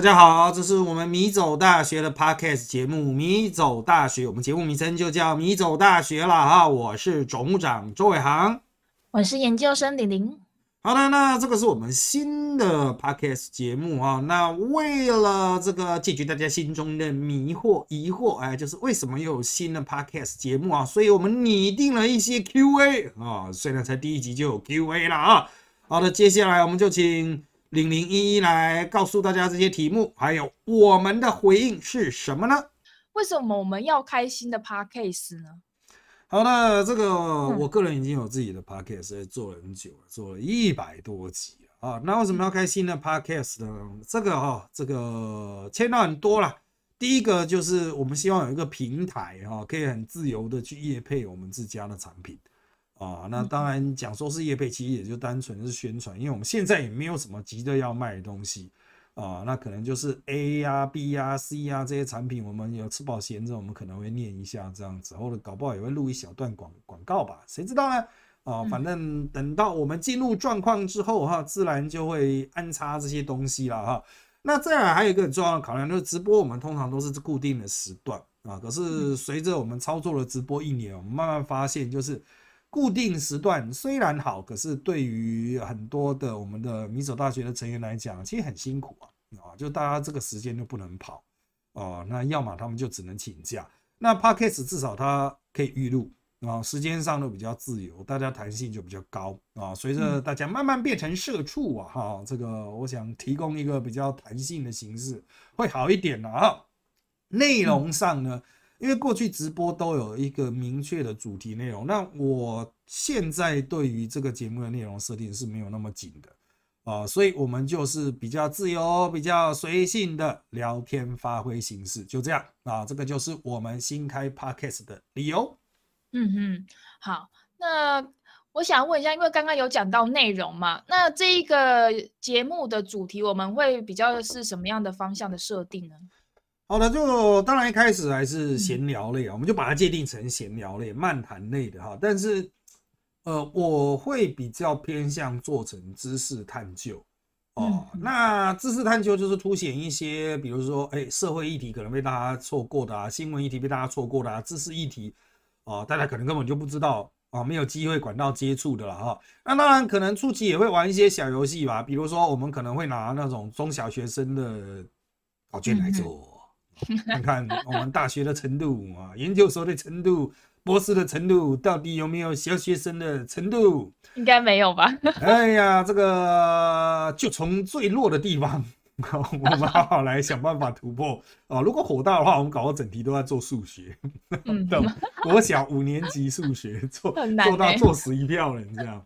大家好，这是我们米走大学的 podcast 节目《米走大学》，我们节目名称就叫《米走大学》了哈。我是总务长周伟航，我是研究生李玲。好的，那这个是我们新的 podcast 节目啊。那为了这个解决大家心中的迷惑、疑惑，哎，就是为什么又有新的 podcast 节目啊？所以我们拟定了一些 Q&A 啊。虽然才第一集就有 Q&A 了啊。好的，接下来我们就请。零零一一来告诉大家这些题目，还有我们的回应是什么呢？为什么我们要开新的 podcast 呢？好那，这个我个人已经有自己的 podcast 做了很久了，做了一百多集啊。那为什么要开新的 podcast 呢？这个哈，这个签到很多了。第一个就是我们希望有一个平台哈，可以很自由的去业配我们自家的产品。啊，那当然讲说是叶配，其实也就单纯是宣传，因为我们现在也没有什么急着要卖的东西啊，那可能就是 A 呀、B 呀、C 呀这些产品，我们有吃饱闲着，我们可能会念一下这样子，或者搞不好也会录一小段广广告吧，谁知道呢？啊，反正等到我们进入状况之后哈，自然就会安插这些东西了哈。那再来还有一个很重要的考量，就是直播我们通常都是固定的时段啊，可是随着我们操作了直播一年，我们慢慢发现就是。固定时段虽然好，可是对于很多的我们的米走大学的成员来讲，其实很辛苦啊啊！就大家这个时间就不能跑哦，那要么他们就只能请假。那 podcast 至少它可以预录啊，时间上都比较自由，大家弹性就比较高啊。随着大家慢慢变成社畜啊，哈，这个我想提供一个比较弹性的形式会好一点了啊。内容上呢？因为过去直播都有一个明确的主题内容，那我现在对于这个节目的内容设定是没有那么紧的啊，所以我们就是比较自由、比较随性的聊天发挥形式，就这样啊，这个就是我们新开 podcast 的理由。嗯哼，好，那我想问一下，因为刚刚有讲到内容嘛，那这一个节目的主题我们会比较是什么样的方向的设定呢？好的，就当然一开始还是闲聊类啊，我们就把它界定成闲聊类、漫谈类的哈。但是，呃，我会比较偏向做成知识探究哦。那知识探究就是凸显一些，比如说，哎，社会议题可能被大家错过的啊，新闻议题被大家错过的啊，知识议题啊，大家可能根本就不知道啊，没有机会管道接触的了哈。那当然，可能初期也会玩一些小游戏吧，比如说，我们可能会拿那种中小学生的考卷来做。看看我们大学的程度啊，研究所的程度，博士的程度，到底有没有小学生的程度？应该没有吧？哎呀，这个就从最弱的地方，我们好好来想办法突破啊！如果火大的话，我们搞个整题都在做数学，懂？国小五年级数学做做到做死一票人这样。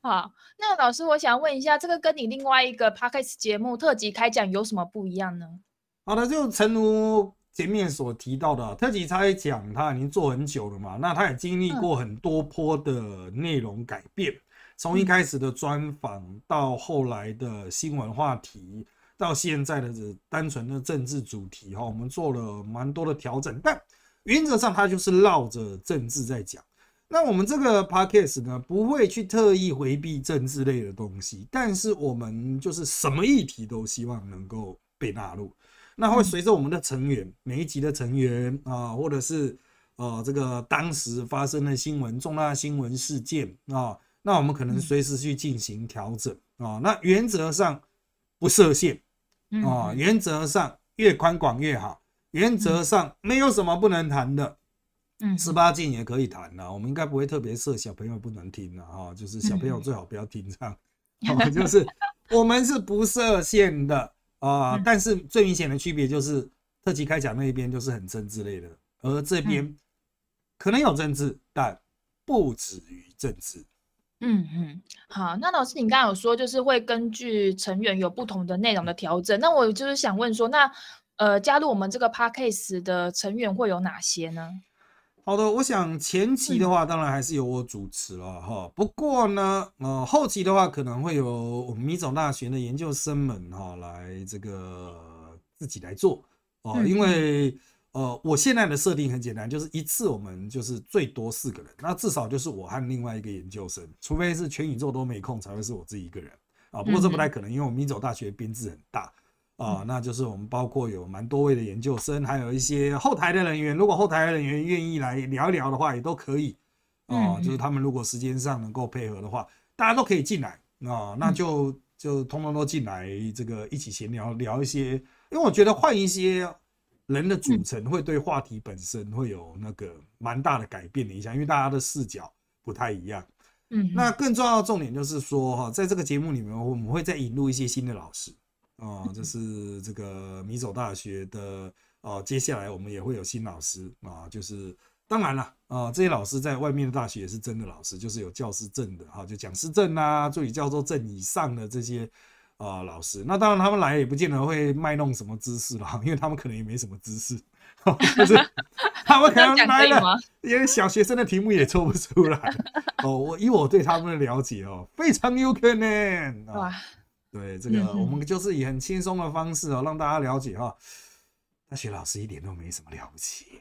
好，那老师，我想问一下，这个跟你另外一个 podcast 节目特辑开讲有什么不一样呢？好的，就诚如前面所提到的，特辑差讲他已经做很久了嘛，那他也经历过很多波的内容改变，从一开始的专访到后来的新闻话题，到现在的单纯的政治主题哈，我们做了蛮多的调整，但原则上它就是绕着政治在讲。那我们这个 podcast 呢，不会去特意回避政治类的东西，但是我们就是什么议题都希望能够被纳入。那会随着我们的成员每一集的成员啊，或者是呃这个当时发生的新闻重大新闻事件啊，那我们可能随时去进行调整啊。那原则上不设限啊，原则上越宽广越好，原则上没有什么不能谈的，嗯，十八禁也可以谈的，我们应该不会特别设小朋友不能听的啊，就是小朋友最好不要听这样，就是我们是不设限的。啊，但是最明显的区别就是特级开讲那一边就是很政治类的，而这边可能有政治，但不止于政治。嗯嗯，好，那老师你刚刚有说就是会根据成员有不同的内容的调整，那我就是想问说，那呃加入我们这个 podcast 的成员会有哪些呢？好的，我想前期的话，当然还是由我主持了哈。不过呢，呃，后期的话，可能会有我们米总大学的研究生们哈来这个自己来做哦。因为呃，我现在的设定很简单，就是一次我们就是最多四个人，那至少就是我和另外一个研究生，除非是全宇宙都没空，才会是我自己一个人啊。不过这不太可能，因为我们米总大学编制很大啊，那就是我们包括有蛮多位的研究生，还有一些后台的人员。如果后台的人员愿意来聊一聊的话，也都可以哦。就是他们如果时间上能够配合的话，大家都可以进来啊。那就就通通都进来，这个一起闲聊聊一些。因为我觉得换一些人的组成，会对话题本身会有那个蛮大的改变的影响，因为大家的视角不太一样。嗯，那更重要的重点就是说哈，在这个节目里面，我们会再引入一些新的老师。哦，这是这个米走大学的哦。接下来我们也会有新老师啊，就是当然了啊，这些老师在外面的大学也是真的老师，就是有教师证的哈，就讲师证啊、助理教授证以上的这些啊老师。那当然他们来也不见得会卖弄什么知识了，因为他们可能也没什么知识，就是 他们可能来了，因为小学生的题目也做不出来。哦，我以我对他们的了解哦，非常有可能哇。对这个，我们就是以很轻松的方式哦，让大家了解哈，大学老师一点都没什么了不起。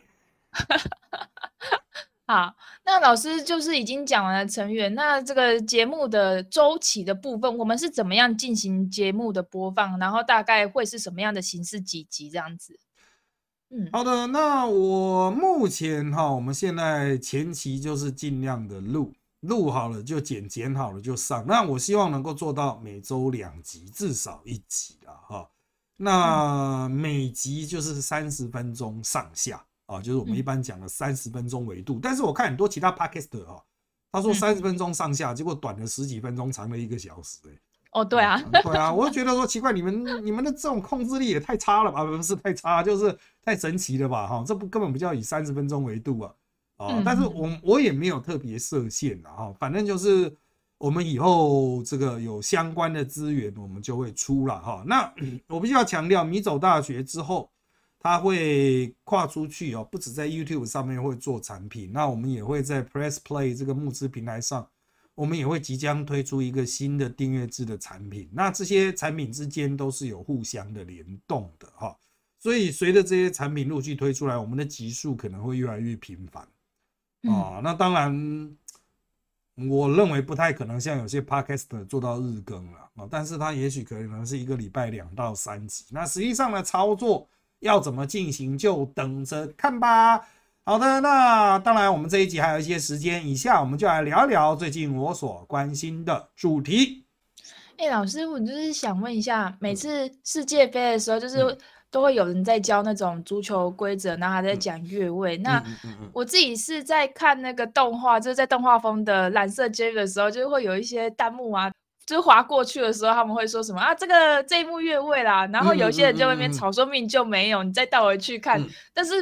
好，那老师就是已经讲完了成员，那这个节目的周期的部分，我们是怎么样进行节目的播放？然后大概会是什么样的形式？几集这样子？嗯，好的，那我目前哈，我们现在前期就是尽量的录。录好了就剪，剪好了就上。那我希望能够做到每周两集，至少一集啊，哈。那每集就是三十分钟上下啊，就是我们一般讲的三十分钟维度。但是我看很多其他 podcast 哈，他说三十分钟上下，结果短了十几分钟，长了一个小时，哎。哦，对啊，对啊，我就觉得说奇怪，你们你们的这种控制力也太差了吧？不是太差，就是太神奇了吧？哈，这不根本不叫以三十分钟维度啊。啊，但是我我也没有特别设限的哈，反正就是我们以后这个有相关的资源，我们就会出了哈。那 我必须要强调，米走大学之后，他会跨出去哦，不止在 YouTube 上面会做产品，那我们也会在 Press Play 这个募资平台上，我们也会即将推出一个新的订阅制的产品。那这些产品之间都是有互相的联动的哈，所以随着这些产品陆续推出来，我们的集数可能会越来越频繁。啊，那当然，我认为不太可能像有些 podcast 做到日更了啊，但是它也许可能是一个礼拜两到三集。那实际上的操作要怎么进行，就等着看吧。好的，那当然我们这一集还有一些时间，以下我们就来聊一聊最近我所关心的主题。哎，老师，我就是想问一下，每次世界杯的时候，就是。都会有人在教那种足球规则，然后还在讲越位。那我自己是在看那个动画，就是在动画风的蓝色 J 的时候，就会有一些弹幕啊，就是划过去的时候，他们会说什么啊，这个这一幕越位啦。然后有些人在外面吵说明就没有，你再倒回去看。但是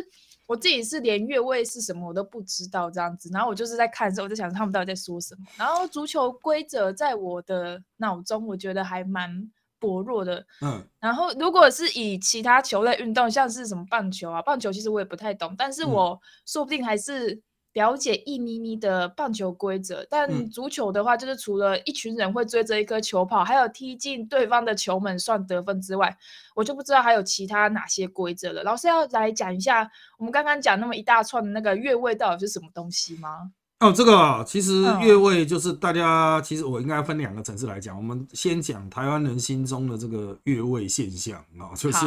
我自己是连越位是什么我都不知道这样子。然后我就是在看的时候，我在想他们到底在说什么。然后足球规则在我的脑中，我觉得还蛮。薄弱的，嗯，然后如果是以其他球类运动，像是什么棒球啊，棒球其实我也不太懂，但是我说不定还是了解一咪咪的棒球规则。但足球的话，就是除了一群人会追着一颗球跑，还有踢进对方的球门算得分之外，我就不知道还有其他哪些规则了。老师要来讲一下，我们刚刚讲那么一大串的那个越位到底是什么东西吗？哦，这个其实越位就是大家，其实我应该分两个层次来讲。我们先讲台湾人心中的这个越位现象啊，就是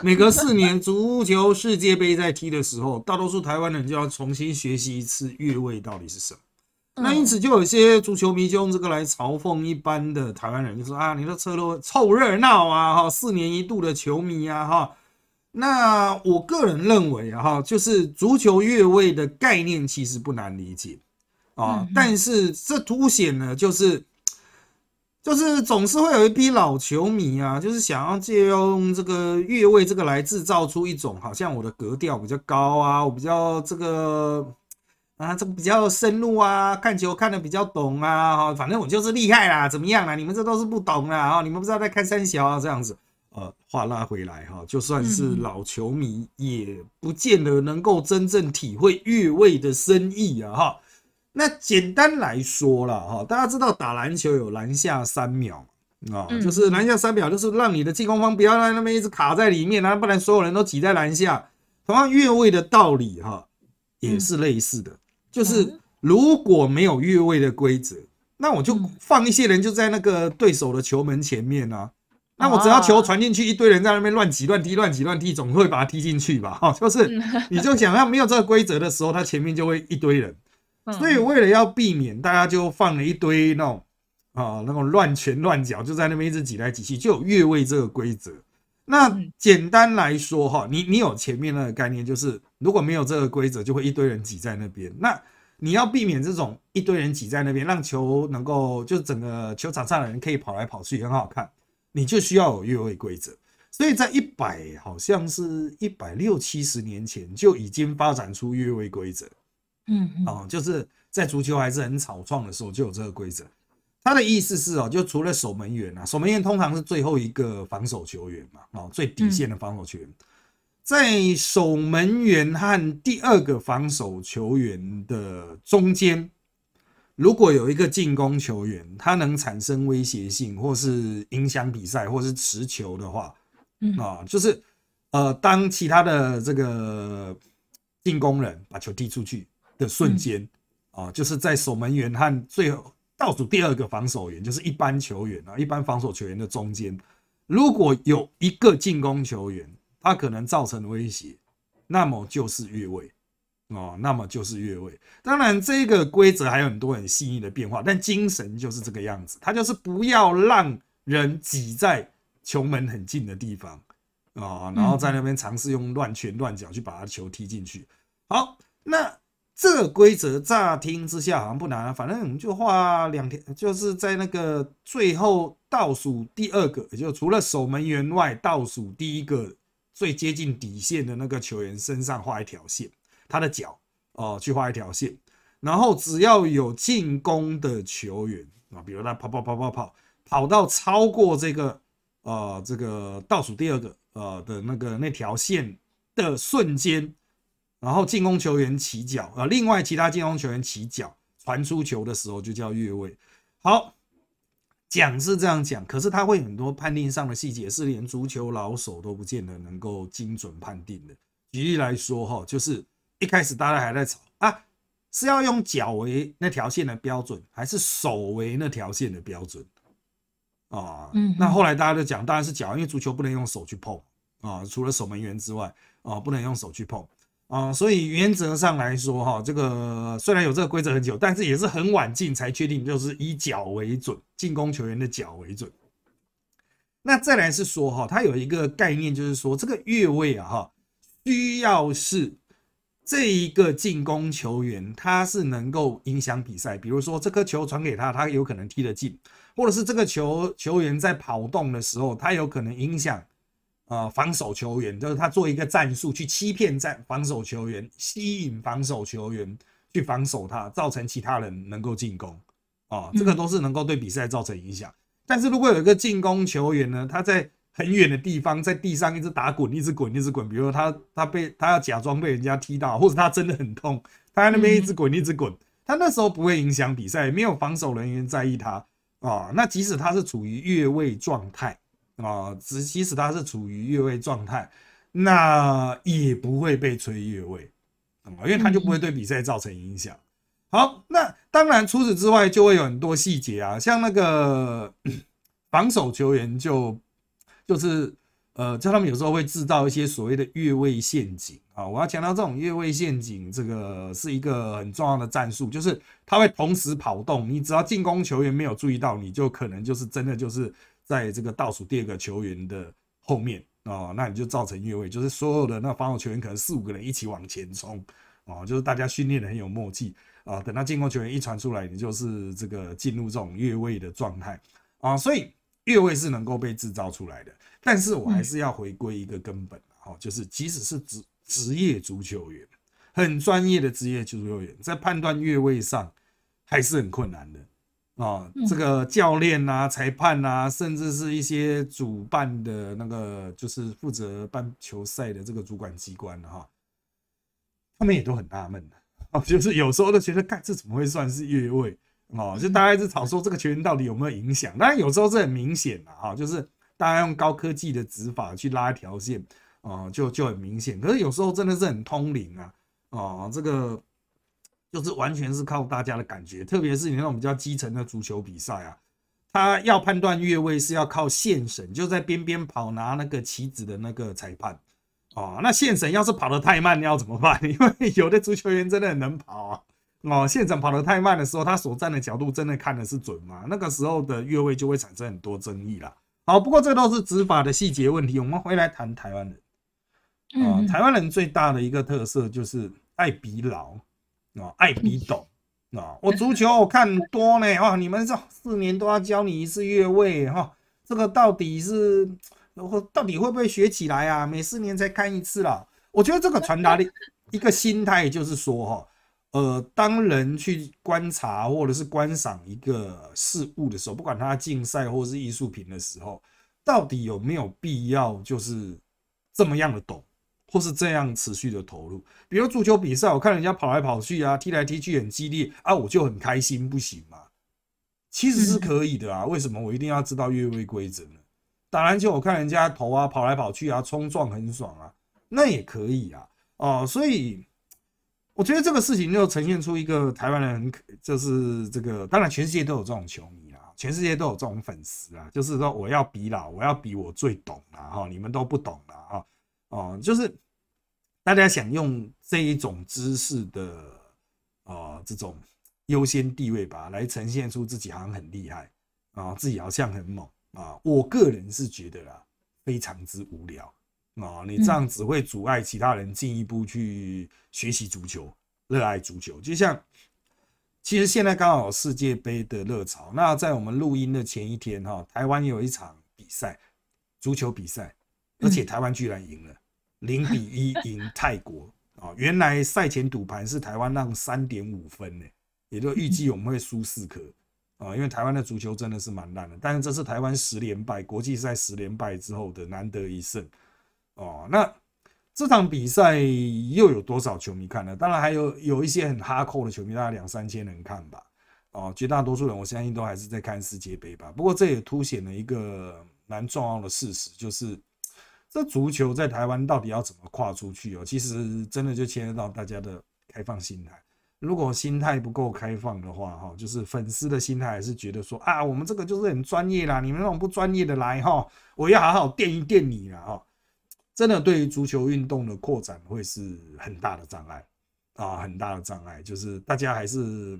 每隔四年足球世界杯在踢的时候，大多数台湾人就要重新学习一次越位到底是什么。那因此就有些足球迷就用这个来嘲讽一般的台湾人，就说啊，你的车都凑热闹啊，哈，四年一度的球迷啊，哈。那我个人认为啊，哈，就是足球越位的概念其实不难理解。啊，但是这凸显了，就是就是总是会有一批老球迷啊，就是想要借用这个越位这个来制造出一种好像我的格调比较高啊，我比较这个啊，这个比较深入啊，看球看的比较懂啊，哈，反正我就是厉害啦，怎么样啊？你们这都是不懂啦，啊，你们不知道在看三小啊，这样子。呃，话拉回来哈，就算是老球迷，也不见得能够真正体会越位的深意啊，哈。那简单来说了哈，大家知道打篮球有篮下三秒啊，就是篮下三秒，就是让你的进攻方不要在那边一直卡在里面，然后不然所有人都挤在篮下。同样越位的道理哈，也是类似的，就是如果没有越位的规则，那我就放一些人就在那个对手的球门前面啊，那我只要球传进去，一堆人在那边乱挤乱踢乱挤乱踢，总会把它踢进去吧？哈，就是你就想要没有这个规则的时候，他前面就会一堆人。所以为了要避免，大家就放了一堆那种啊那种乱拳乱脚，就在那边一直挤来挤去，就有越位这个规则。那简单来说哈，你你有前面那个概念，就是如果没有这个规则，就会一堆人挤在那边。那你要避免这种一堆人挤在那边，让球能够就整个球场上的人可以跑来跑去很好看，你就需要有越位规则。所以在一百好像是一百六七十年前就已经发展出越位规则。嗯哦，就是在足球还是很草创的时候就有这个规则。他的意思是哦，就除了守门员啊，守门员通常是最后一个防守球员嘛，哦，最底线的防守球员，在守门员和第二个防守球员的中间，如果有一个进攻球员，他能产生威胁性，或是影响比赛，或是持球的话，嗯。啊，就是呃，当其他的这个进攻人把球踢出去的瞬间，啊，就是在守门员和最后。倒数第二个防守员就是一般球员啊，一般防守球员的中间，如果有一个进攻球员，他可能造成威胁，那么就是越位哦，那么就是越位。当然，这个规则还有很多很细腻的变化，但精神就是这个样子，它就是不要让人挤在球门很近的地方啊，然后在那边尝试用乱拳乱脚去把他球踢进去。好，那。这规则乍听之下好像不难，反正我们就画两条，就是在那个最后倒数第二个，也就除了守门员外，倒数第一个最接近底线的那个球员身上画一条线，他的脚哦去画一条线，然后只要有进攻的球员啊，比如他跑跑跑跑跑跑到超过这个呃这个倒数第二个呃的那个那条线的瞬间。然后进攻球员起脚，呃，另外其他进攻球员起脚传出球的时候就叫越位。好，讲是这样讲，可是他会很多判定上的细节是连足球老手都不见得能够精准判定的。举例来说，哈，就是一开始大家还在吵啊，是要用脚为那条线的标准，还是手为那条线的标准啊？嗯，那后来大家就讲，当然是脚，因为足球不能用手去碰啊，除了守门员之外啊，不能用手去碰。啊，所以原则上来说，哈，这个虽然有这个规则很久，但是也是很晚进才确定，就是以脚为准，进攻球员的脚为准。那再来是说，哈，它有一个概念，就是说这个越位啊，哈，需要是这一个进攻球员他是能够影响比赛，比如说这颗球传给他，他有可能踢得进，或者是这个球球员在跑动的时候，他有可能影响。呃，防守球员就是他做一个战术去欺骗战防守球员，吸引防守球员去防守他，造成其他人能够进攻啊，这个都是能够对比赛造成影响。但是如果有一个进攻球员呢，他在很远的地方，在地上一直打滚，一直滚，一直滚，比如说他他被他要假装被人家踢到，或者他真的很痛，他在那边一直滚，一直滚，他那时候不会影响比赛，没有防守人员在意他啊。那即使他是处于越位状态。啊，只即使他是处于越位状态，那也不会被吹越位啊，因为他就不会对比赛造成影响。好，那当然除此之外就会有很多细节啊，像那个防守球员就就是呃，叫他们有时候会制造一些所谓的越位陷阱啊。我要强调，这种越位陷阱这个是一个很重要的战术，就是他会同时跑动，你只要进攻球员没有注意到，你就可能就是真的就是。在这个倒数第二个球员的后面啊，那你就造成越位，就是所有的那防守球员可能四五个人一起往前冲啊，就是大家训练的很有默契啊。等到进攻球员一传出来，你就是这个进入这种越位的状态啊。所以越位是能够被制造出来的，但是我还是要回归一个根本啊，就是即使是职职业足球员，很专业的职业足球员，在判断越位上还是很困难的。啊，这个教练呐、裁判呐，甚至是一些主办的那个，就是负责办球赛的这个主管机关哈，他们也都很纳闷的啊，就是有时候都觉得，干这怎么会算是越位哦？就大家一直吵说这个球员到底有没有影响？当然有时候是很明显的哈，就是大家用高科技的指法去拉一条线哦，就就很明显。可是有时候真的是很通灵啊，啊，这个。就是完全是靠大家的感觉，特别是你那种比较基层的足球比赛啊，他要判断越位是要靠线神，就在边边跑拿那个棋子的那个裁判。哦，那线神要是跑得太慢，你要怎么办？因为有的足球员真的很能跑啊。哦，现场跑得太慢的时候，他所站的角度真的看的是准吗？那个时候的越位就会产生很多争议啦。好，不过这都是执法的细节问题。我们回来谈台湾人。啊，台湾人最大的一个特色就是爱比老啊，爱比懂啊。我足球我看多呢，哦，你们这四年都要教你一次越位哈，这个到底是？我到底会不会学起来啊？每四年才看一次啦。我觉得这个传达的一个心态就是说，哈，呃，当人去观察或者是观赏一个事物的时候，不管它竞赛或是艺术品的时候，到底有没有必要就是这么样的懂，或是这样持续的投入？比如足球比赛，我看人家跑来跑去啊，踢来踢去很激烈啊，我就很开心，不行吗？其实是可以的啊，为什么我一定要知道越位规则呢？打篮球，我看人家投啊，跑来跑去啊，冲撞很爽啊，那也可以啊，哦，所以我觉得这个事情就呈现出一个台湾人，就是这个，当然全世界都有这种球迷啦，全世界都有这种粉丝啊，就是说我要比老，我要比我最懂啦，哈，你们都不懂啦，哈，哦，就是大家想用这一种知识的啊这种优先地位吧，来呈现出自己好像很厉害啊，自己好像很猛。啊，我个人是觉得啦，非常之无聊啊！你这样只会阻碍其他人进一步去学习足球、热爱足球。就像，其实现在刚好世界杯的热潮，那在我们录音的前一天哈，台湾有一场比赛，足球比赛，而且台湾居然赢了，零比一赢泰国啊！原来赛前赌盘是台湾让三点五分呢，也就预计我们会输四颗。啊，因为台湾的足球真的是蛮烂的，但是这是台湾十连败，国际赛十连败之后的难得一胜。哦，那这场比赛又有多少球迷看呢？当然还有有一些很哈扣的球迷，大概两三千人看吧。哦，绝大多数人我相信都还是在看世界杯吧。不过这也凸显了一个蛮重要的事实，就是这足球在台湾到底要怎么跨出去哦？其实真的就牵涉到大家的开放心态。如果心态不够开放的话，哈，就是粉丝的心态还是觉得说啊，我们这个就是很专业啦，你们那种不专业的来哈，我要好好垫一垫你了哈。真的对于足球运动的扩展会是很大的障碍啊，很大的障碍。就是大家还是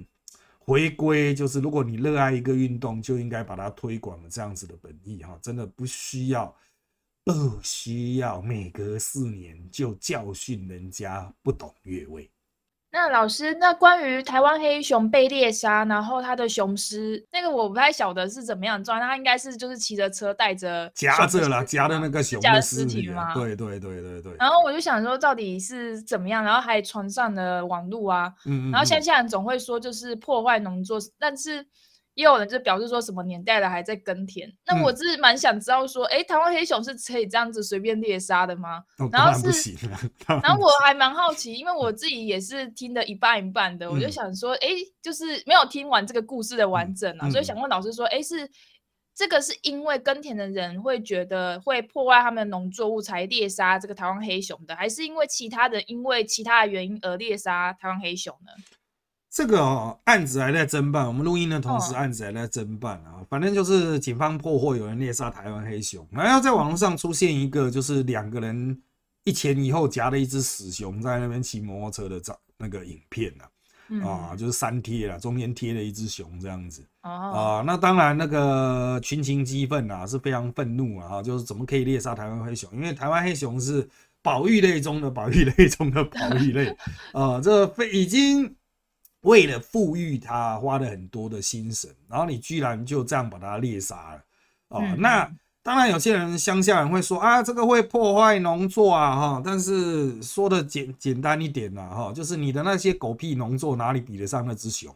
回归，就是如果你热爱一个运动，就应该把它推广的这样子的本意哈，真的不需要不需要每隔四年就教训人家不懂越位。那老师，那关于台湾黑熊被猎杀，然后它的雄狮，那个我不太晓得是怎么样状态，他应该是就是骑着车带着夹着了夹的那个熊的尸体吗？对对对对对。然后我就想说，到底是怎么样？然后还传上了网络啊，嗯嗯。然后乡下人总会说，就是破坏农作，但是。也有人就表示说什么年代了还在耕田，那我是蛮想知道说，哎，台湾黑熊是可以这样子随便猎杀的吗？然后是，然后我还蛮好奇，因为我自己也是听的一半一半的，我就想说，哎，就是没有听完这个故事的完整啊，所以想问老师说，哎，是这个是因为耕田的人会觉得会破坏他们的农作物才猎杀这个台湾黑熊的，还是因为其他的因为其他的原因而猎杀台湾黑熊呢？这个案子还在侦办，我们录音的同时，案子还在侦办啊。反正就是警方破获有人猎杀台湾黑熊，然后在网络上出现一个，就是两个人一前一后夹了一只死熊在那边骑摩托车的照那个影片啊，啊，就是三贴了，中间贴了一只熊这样子啊。那当然那个群情激愤啊，是非常愤怒啊，就是怎么可以猎杀台湾黑熊？因为台湾黑熊是保育类中的保育类中的保育类啊，这非已经。为了富裕他花了很多的心神，然后你居然就这样把他猎杀了哦。那当然，有些人乡下人会说啊，这个会破坏农作啊，哈。但是说的简简单一点呐，哈，就是你的那些狗屁农作哪里比得上那只熊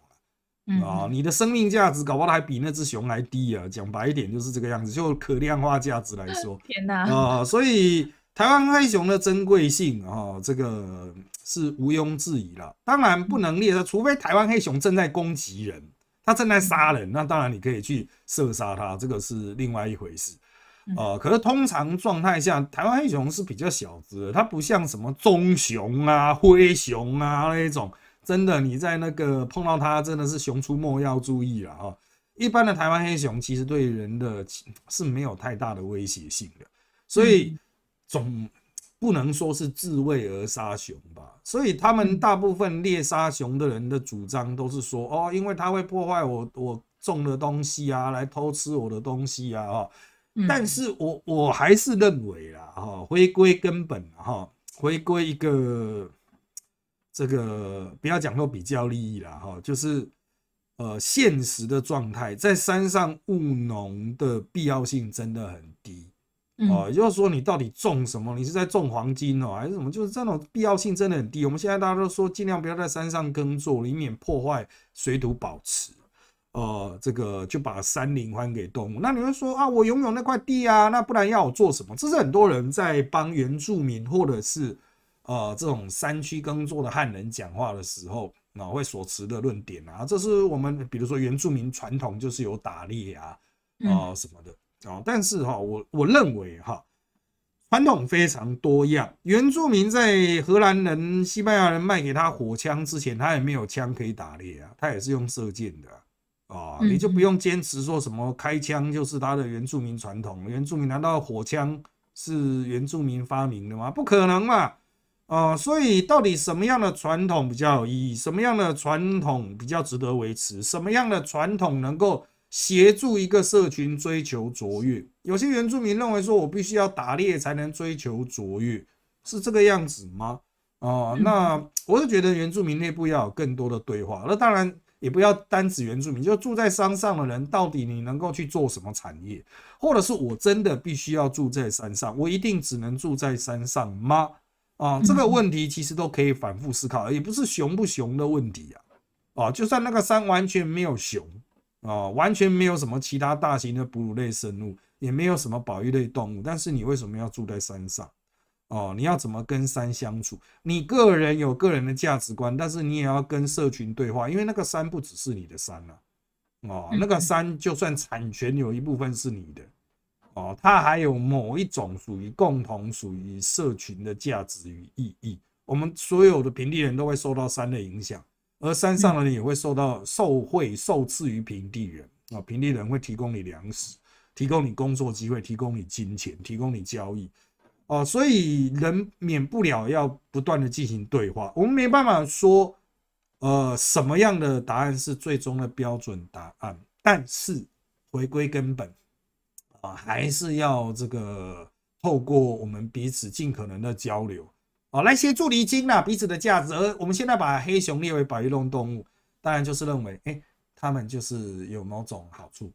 啊？你的生命价值搞不好还比那只熊还低啊。讲白一点就是这个样子，就可量化价值来说，天哪啊！所以台湾黑熊的珍贵性啊，这个。是毋庸置疑了，当然不能猎杀，除非台湾黑熊正在攻击人，它正在杀人，那当然你可以去射杀它，这个是另外一回事。呃，可是通常状态下，台湾黑熊是比较小只的，它不像什么棕熊啊、灰熊啊那种，真的你在那个碰到它，真的是熊出没要注意了哈，一般的台湾黑熊其实对人的是没有太大的威胁性的，所以总不能说是自卫而杀熊吧。所以他们大部分猎杀熊的人的主张都是说，哦，因为它会破坏我我种的东西啊，来偷吃我的东西啊，哈。但是我我还是认为啦，哈，回归根本，哈，回归一个这个不要讲说比较利益啦，哈，就是呃现实的状态，在山上务农的必要性真的很低，哦，也就是说你到底种什么，你是在种黄金哦，还是什么，就是这种必要性真的很低。我们现在大家都说尽量不要在山上耕作，以免破坏水土保持。呃，这个就把山林还给动物。那你会说啊，我拥有那块地啊，那不然要我做什么？这是很多人在帮原住民或者是呃这种山区耕作的汉人讲话的时候啊，会所持的论点啊。这是我们比如说原住民传统就是有打猎啊啊什么的啊。但是哈，我我认为哈，传统非常多样。原住民在荷兰人、西班牙人卖给他火枪之前，他也没有枪可以打猎啊，他也是用射箭的。啊，你就不用坚持说什么开枪就是他的原住民传统。原住民难道火枪是原住民发明的吗？不可能嘛！啊，所以到底什么样的传统比较有意义？什么样的传统比较值得维持？什么样的传统能够协助一个社群追求卓越？有些原住民认为说，我必须要打猎才能追求卓越，是这个样子吗？哦，那我是觉得原住民内部要有更多的对话。那当然。也不要单指原住民，就住在山上的人，到底你能够去做什么产业？或者是我真的必须要住在山上，我一定只能住在山上吗？啊，这个问题其实都可以反复思考，也不是熊不熊的问题啊。啊，就算那个山完全没有熊啊，完全没有什么其他大型的哺乳类生物，也没有什么保育类动物，但是你为什么要住在山上？哦，你要怎么跟山相处？你个人有个人的价值观，但是你也要跟社群对话，因为那个山不只是你的山了。哦，那个山就算产权有一部分是你的，哦，它还有某一种属于共同属于社群的价值与意义。我们所有的平地人都会受到山的影响，而山上的人也会受到受惠受赐于平地人。啊，平地人会提供你粮食，提供你工作机会，提供你金钱，提供你交易。哦，所以人免不了要不断的进行对话，我们没办法说，呃，什么样的答案是最终的标准答案。但是回归根本，啊，还是要这个透过我们彼此尽可能的交流，哦，来协助厘清呐彼此的价值。而我们现在把黑熊列为保育动动物，当然就是认为，哎，他们就是有某种好处。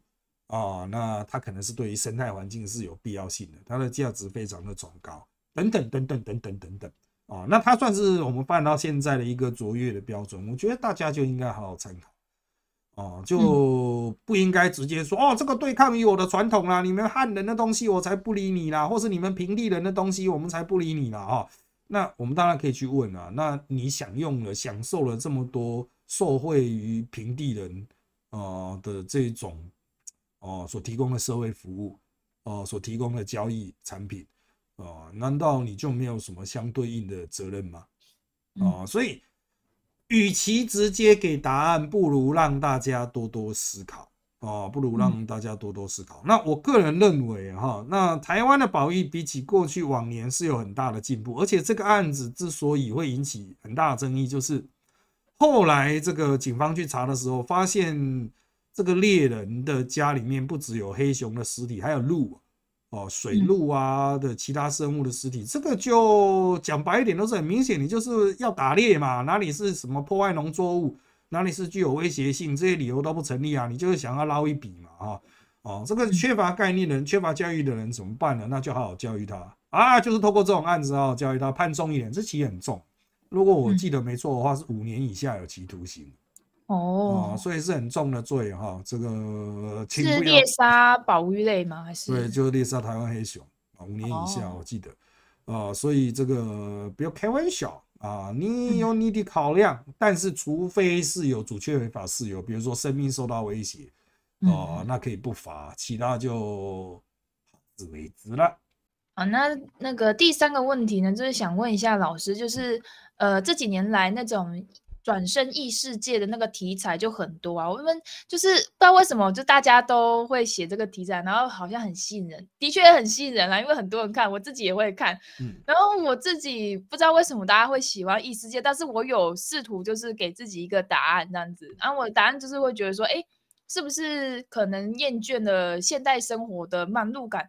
啊，那它可能是对于生态环境是有必要性的，它的价值非常的崇高，等等等等等等等等啊，那它算是我们发展到现在的一个卓越的标准，我觉得大家就应该好好参考，哦，就不应该直接说哦，这个对抗于我的传统啦，你们汉人的东西我才不理你啦，或是你们平地人的东西我们才不理你啦，哈，那我们当然可以去问啊，那你享用了、享受了这么多受惠于平地人啊的这种。哦，所提供的社会服务，哦，所提供的交易产品，哦，难道你就没有什么相对应的责任吗？哦，所以，与其直接给答案，不如让大家多多思考，哦，不如让大家多多思考。那我个人认为，哈，那台湾的保育比起过去往年是有很大的进步，而且这个案子之所以会引起很大的争议，就是后来这个警方去查的时候发现。这个猎人的家里面不只有黑熊的尸体，还有鹿哦，水鹿啊的其他生物的尸体。这个就讲白一点，都是很明显，你就是要打猎嘛。哪里是什么破坏农作物，哪里是具有威胁性，这些理由都不成立啊。你就是想要捞一笔嘛，啊哦，这个缺乏概念的人、缺乏教育的人怎么办呢？那就好好教育他啊，就是透过这种案子啊，教育他判重一点，这其实很重。如果我记得没错的话，是五年以下有期徒刑。哦，所以是很重的罪哈，这个是猎杀保育类吗？还是对，就是猎杀台湾黑熊啊，五年以下我记得啊，所以这个不要开玩笑啊，你有你的考量，但是除非是有主确违法事由，比如说生命受到威胁哦，那可以不罚，其他就好自为之了。啊，那那个第三个问题呢，就是想问一下老师，就是呃这几年来那种。转身异世界的那个题材就很多啊。我们就是不知道为什么，就大家都会写这个题材，然后好像很吸引人，的确很吸引人啊，因为很多人看，我自己也会看。嗯，然后我自己不知道为什么大家会喜欢异世界，但是我有试图就是给自己一个答案这样子，然后我的答案就是会觉得说，哎，是不是可能厌倦了现代生活的忙碌感？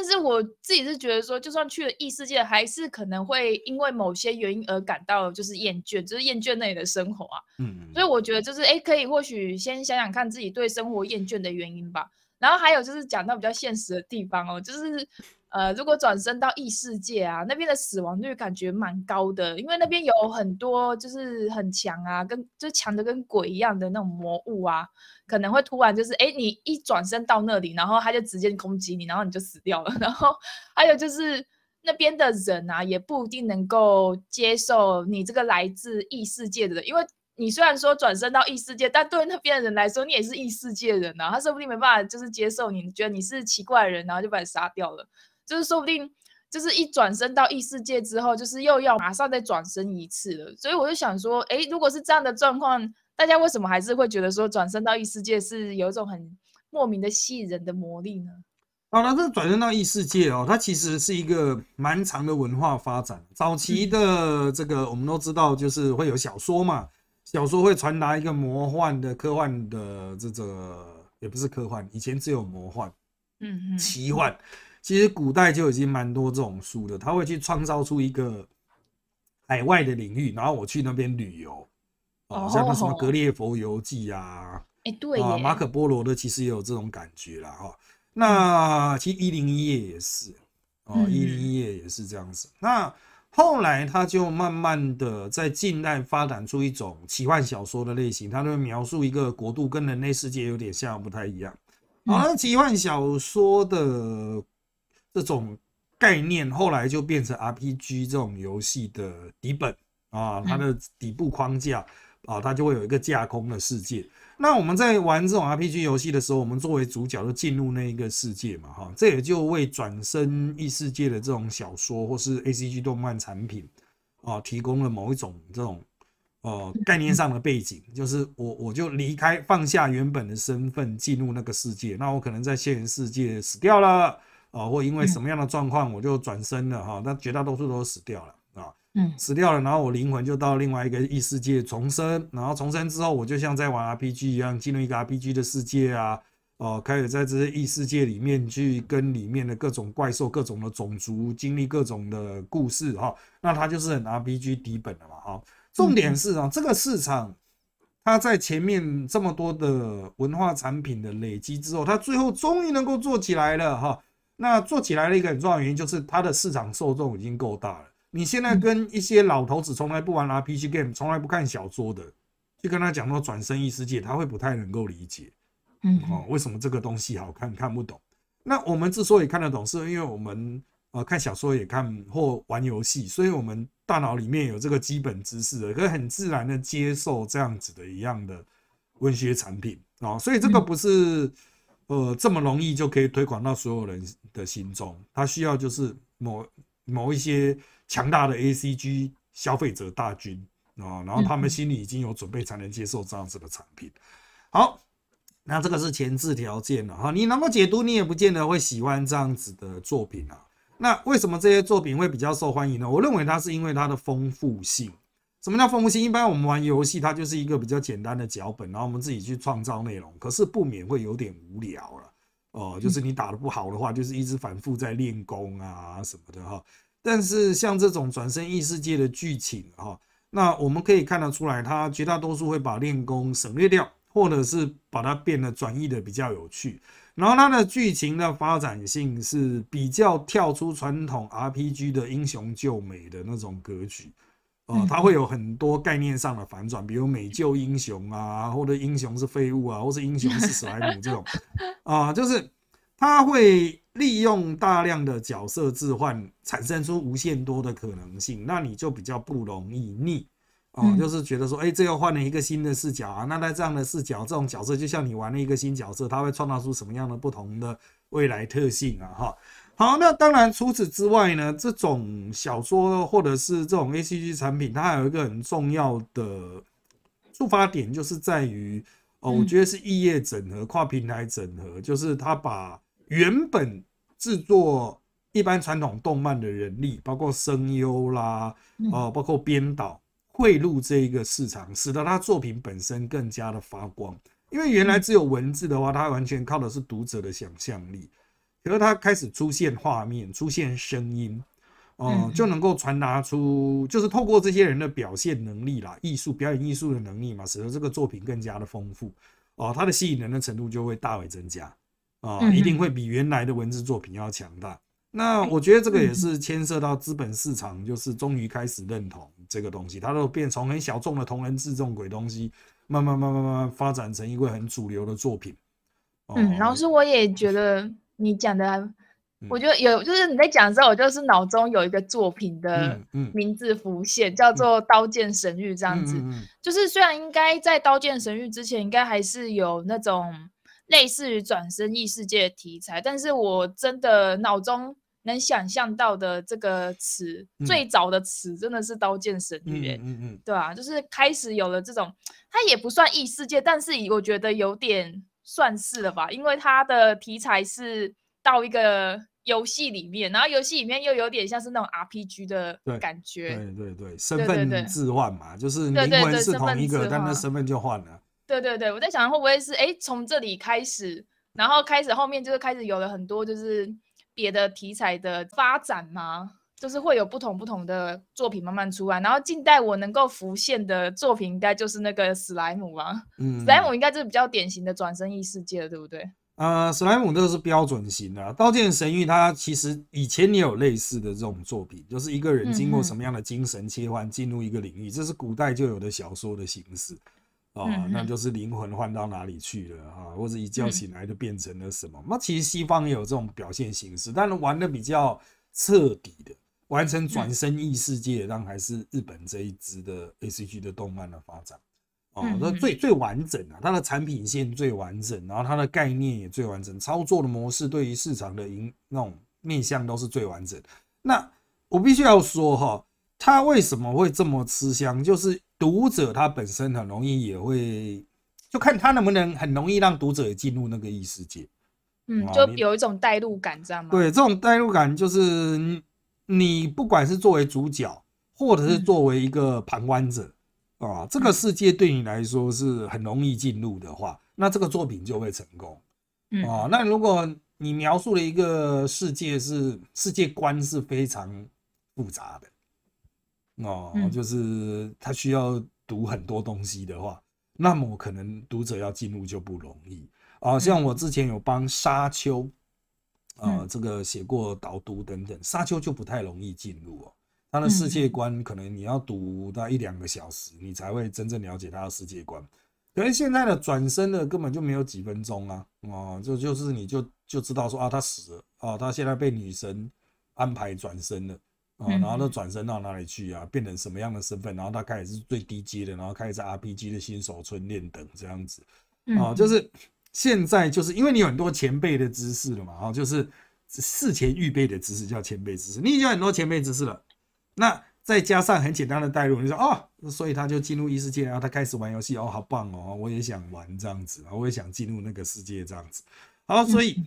但是我自己是觉得说，就算去了异世界，还是可能会因为某些原因而感到就是厌倦，就是厌倦那里的生活啊。嗯，所以我觉得就是哎，可以或许先想想看自己对生活厌倦的原因吧。然后还有就是讲到比较现实的地方哦，就是。呃，如果转身到异世界啊，那边的死亡率感觉蛮高的，因为那边有很多就是很强啊，跟就强的跟鬼一样的那种魔物啊，可能会突然就是哎，你一转身到那里，然后他就直接攻击你，然后你就死掉了。然后还有就是那边的人啊，也不一定能够接受你这个来自异世界的人，因为你虽然说转身到异世界，但对那边的人来说，你也是异世界人啊，他说不定没办法就是接受你，觉得你是奇怪的人，然后就把你杀掉了。就是说不定，就是一转身到异世界之后，就是又要马上再转身一次了。所以我就想说，哎，如果是这样的状况，大家为什么还是会觉得说转身到异世界是有一种很莫名的吸引人的魔力呢？好了，这转身到异世界哦，它其实是一个蛮长的文化发展。早期的这个我们都知道，就是会有小说嘛，小说会传达一个魔幻的、科幻的这个，也不是科幻，以前只有魔幻，嗯嗯，奇幻。其实古代就已经蛮多这种书的，他会去创造出一个海外的领域，然后我去那边旅游，哦，像那什么《格列佛游记》啊，哎，对，啊，马可波罗的其实也有这种感觉啦，哈。那其实《一零一夜》也是，哦，《一零一夜》也是这样子。那后来他就慢慢的在近代发展出一种奇幻小说的类型，他就描述一个国度跟人类世界有点像，不太一样。好，那奇幻小说的。这种概念后来就变成 RPG 这种游戏的底本啊，它的底部框架啊，它就会有一个架空的世界。那我们在玩这种 RPG 游戏的时候，我们作为主角就进入那一个世界嘛，哈，这也就为转身异世界的这种小说或是 ACG 动漫产品啊，提供了某一种这种呃概念上的背景，就是我我就离开放下原本的身份进入那个世界，那我可能在现实世界死掉了。啊，或因为什么样的状况，我就转身了哈。那绝大多数都死掉了啊，嗯，死掉了，然后我灵魂就到另外一个异世界重生，然后重生之后，我就像在玩 RPG 一样，进入一个 RPG 的世界啊，哦，开始在这些异世界里面去跟里面的各种怪兽、各种的种族经历各种的故事哈。那它就是很 RPG 底本的嘛哈。重点是啊，这个市场它在前面这么多的文化产品的累积之后，它最后终于能够做起来了哈。那做起来的一个很重要的原因就是它的市场受众已经够大了。你现在跟一些老头子从来不玩 RPG game、从来不看小说的，去跟他讲说转身异世界，他会不太能够理解。嗯，哦，为什么这个东西好看看不懂？那我们之所以看得懂，是因为我们呃看小说也看或玩游戏，所以我们大脑里面有这个基本知识，可以很自然的接受这样子的一样的文学产品啊。所以这个不是。呃，这么容易就可以推广到所有人的心中，它需要就是某某一些强大的 A C G 消费者大军啊，然后他们心里已经有准备，才能接受这样子的产品。好，那这个是前置条件了哈，你能够解读，你也不见得会喜欢这样子的作品啊。那为什么这些作品会比较受欢迎呢？我认为它是因为它的丰富性。什么叫丰富性？一般我们玩游戏，它就是一个比较简单的脚本，然后我们自己去创造内容，可是不免会有点无聊了哦。就是你打的不好的话，就是一直反复在练功啊什么的哈。但是像这种转身异世界的剧情哈，那我们可以看得出来，它绝大多数会把练功省略掉，或者是把它变得转译的比较有趣。然后它的剧情的发展性是比较跳出传统 RPG 的英雄救美的那种格局。哦，它会有很多概念上的反转，比如美救英雄啊，或者英雄是废物啊，或是英雄是史莱姆这种，啊，就是它会利用大量的角色置换，产生出无限多的可能性，那你就比较不容易腻，哦，就是觉得说，哎，这又换了一个新的视角啊，那在这样的视角，这种角色就像你玩了一个新角色，它会创造出什么样的不同的未来特性啊，哈。好，那当然，除此之外呢，这种小说或者是这种 A C G 产品，它还有一个很重要的出发点就是在于，哦，我觉得是异业整合、跨平台整合，就是它把原本制作一般传统动漫的人力，包括声优啦，哦，包括编导，汇入这一个市场，使得他作品本身更加的发光。因为原来只有文字的话，它完全靠的是读者的想象力，可是它开始出现画面、出现声音，哦，就能够传达出，就是透过这些人的表现能力啦、艺术表演艺术的能力嘛，使得这个作品更加的丰富，哦，它的吸引人的程度就会大为增加，啊，一定会比原来的文字作品要强大。那我觉得这个也是牵涉到资本市场，就是终于开始认同这个东西，它都变从很小众的同人志这种鬼东西。慢慢慢慢慢慢发展成一个很主流的作品。嗯，老师，我也觉得你讲的，我觉得有，就是你在讲的时候，我就是脑中有一个作品的名字浮现，叫做《刀剑神域》这样子。就是虽然应该在《刀剑神域》之前，应该还是有那种类似于转生异世界的题材，但是我真的脑中。能想象到的这个词，最早的词真的是《刀剑神域》嗯嗯嗯，对啊，就是开始有了这种，它也不算异世界，但是我觉得有点算是了吧，因为它的题材是到一个游戏里面，然后游戏里面又有点像是那种 RPG 的感觉，对对对，身份置换嘛，就是灵魂是同一个，但那身份就换了。对对对，我在想会不会是哎从这里开始，然后开始后面就是开始有了很多就是。别的题材的发展吗？就是会有不同不同的作品慢慢出来，然后近代我能够浮现的作品，应该就是那个史莱姆吧。嗯，史莱姆应该就是比较典型的转生异世界了，对不对？呃，史莱姆这个是标准型的，《刀剑神域》它其实以前也有类似的这种作品，就是一个人经过什么样的精神切换进入一个领域，这是古代就有的小说的形式。啊，那就是灵魂换到哪里去了啊？或者一觉醒来就变成了什么？那其实西方也有这种表现形式，但是玩的比较彻底的，完成转身异世界，让还是日本这一支的 A C G 的动漫的发展。哦，那最最完整啊，它的产品线最完整，然后它的概念也最完整，操作的模式对于市场的影那种面向都是最完整。那我必须要说哈，它为什么会这么吃香？就是。读者他本身很容易也会，就看他能不能很容易让读者进入那个异世界，嗯，就有一种代入感，知道吗？对，这种代入感就是你不管是作为主角，或者是作为一个旁观者啊，这个世界对你来说是很容易进入的话，那这个作品就会成功。啊，那如果你描述了一个世界是世界观是非常复杂的。哦，就是他需要读很多东西的话，那么可能读者要进入就不容易啊。像我之前有帮沙丘，啊，这个写过导读等等，沙丘就不太容易进入哦。他的世界观可能你要读到一两个小时，你才会真正了解他的世界观。可是现在的转身的根本就没有几分钟啊，哦，就就是你就就知道说啊，他死了啊，他现在被女神安排转身了。啊，然后他转身到哪里去啊？变成什么样的身份？然后他开始是最低阶的，然后开始在 RPG 的新手村练等这样子。啊，就是现在就是因为你有很多前辈的知识了嘛，啊，就是事前预备的知识叫前辈知识，你已经有很多前辈知识了。那再加上很简单的代入，你说哦，所以他就进入异世界，然后他开始玩游戏，哦，好棒哦，我也想玩这样子，我也想进入那个世界这样子。好，所以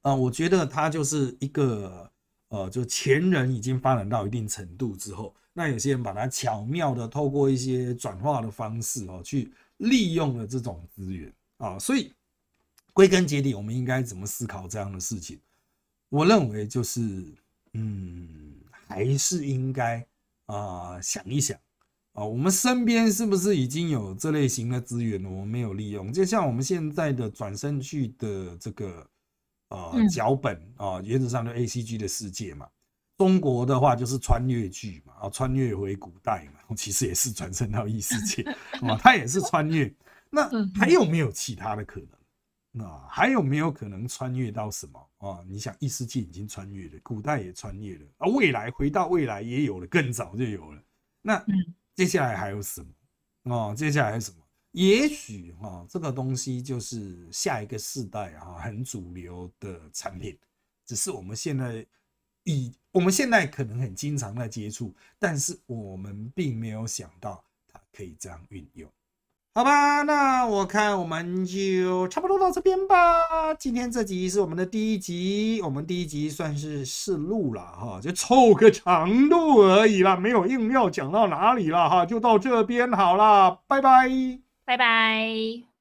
啊，我觉得他就是一个。呃，就前人已经发展到一定程度之后，那有些人把它巧妙的透过一些转化的方式哦，去利用了这种资源啊，所以归根结底，我们应该怎么思考这样的事情？我认为就是，嗯，还是应该啊想一想啊，我们身边是不是已经有这类型的资源，我们没有利用？就像我们现在的转身去的这个。呃，脚本啊，原则上的 A C G 的世界嘛。中国的话就是穿越剧嘛，啊，穿越回古代嘛，其实也是转身到异世界 啊，它也是穿越。那还有没有其他的可能？啊，还有没有可能穿越到什么啊？你想，异世界已经穿越了，古代也穿越了，啊，未来回到未来也有了，更早就有了。那接下来还有什么？啊，接下来还有什么？也许哈，这个东西就是下一个世代啊，很主流的产品，只是我们现在以我们现在可能很经常在接触，但是我们并没有想到它可以这样运用好吧，那我看我们就差不多到这边吧。今天这集是我们的第一集，我们第一集算是试录了哈，就凑个长度而已啦，没有硬要讲到哪里了哈，就到这边好啦，拜拜，拜拜。